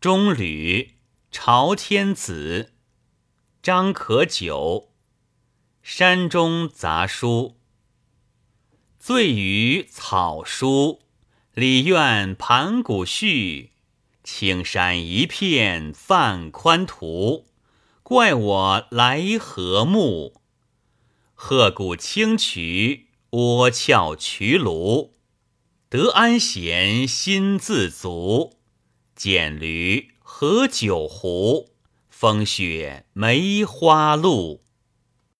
中吕朝天子张可久。山中杂书。醉于草书，里院盘古序。青山一片泛宽图，怪我来何目？鹤鼓清曲，涡翘曲庐。得安闲心自足，剪驴何酒壶？风雪梅花鹿。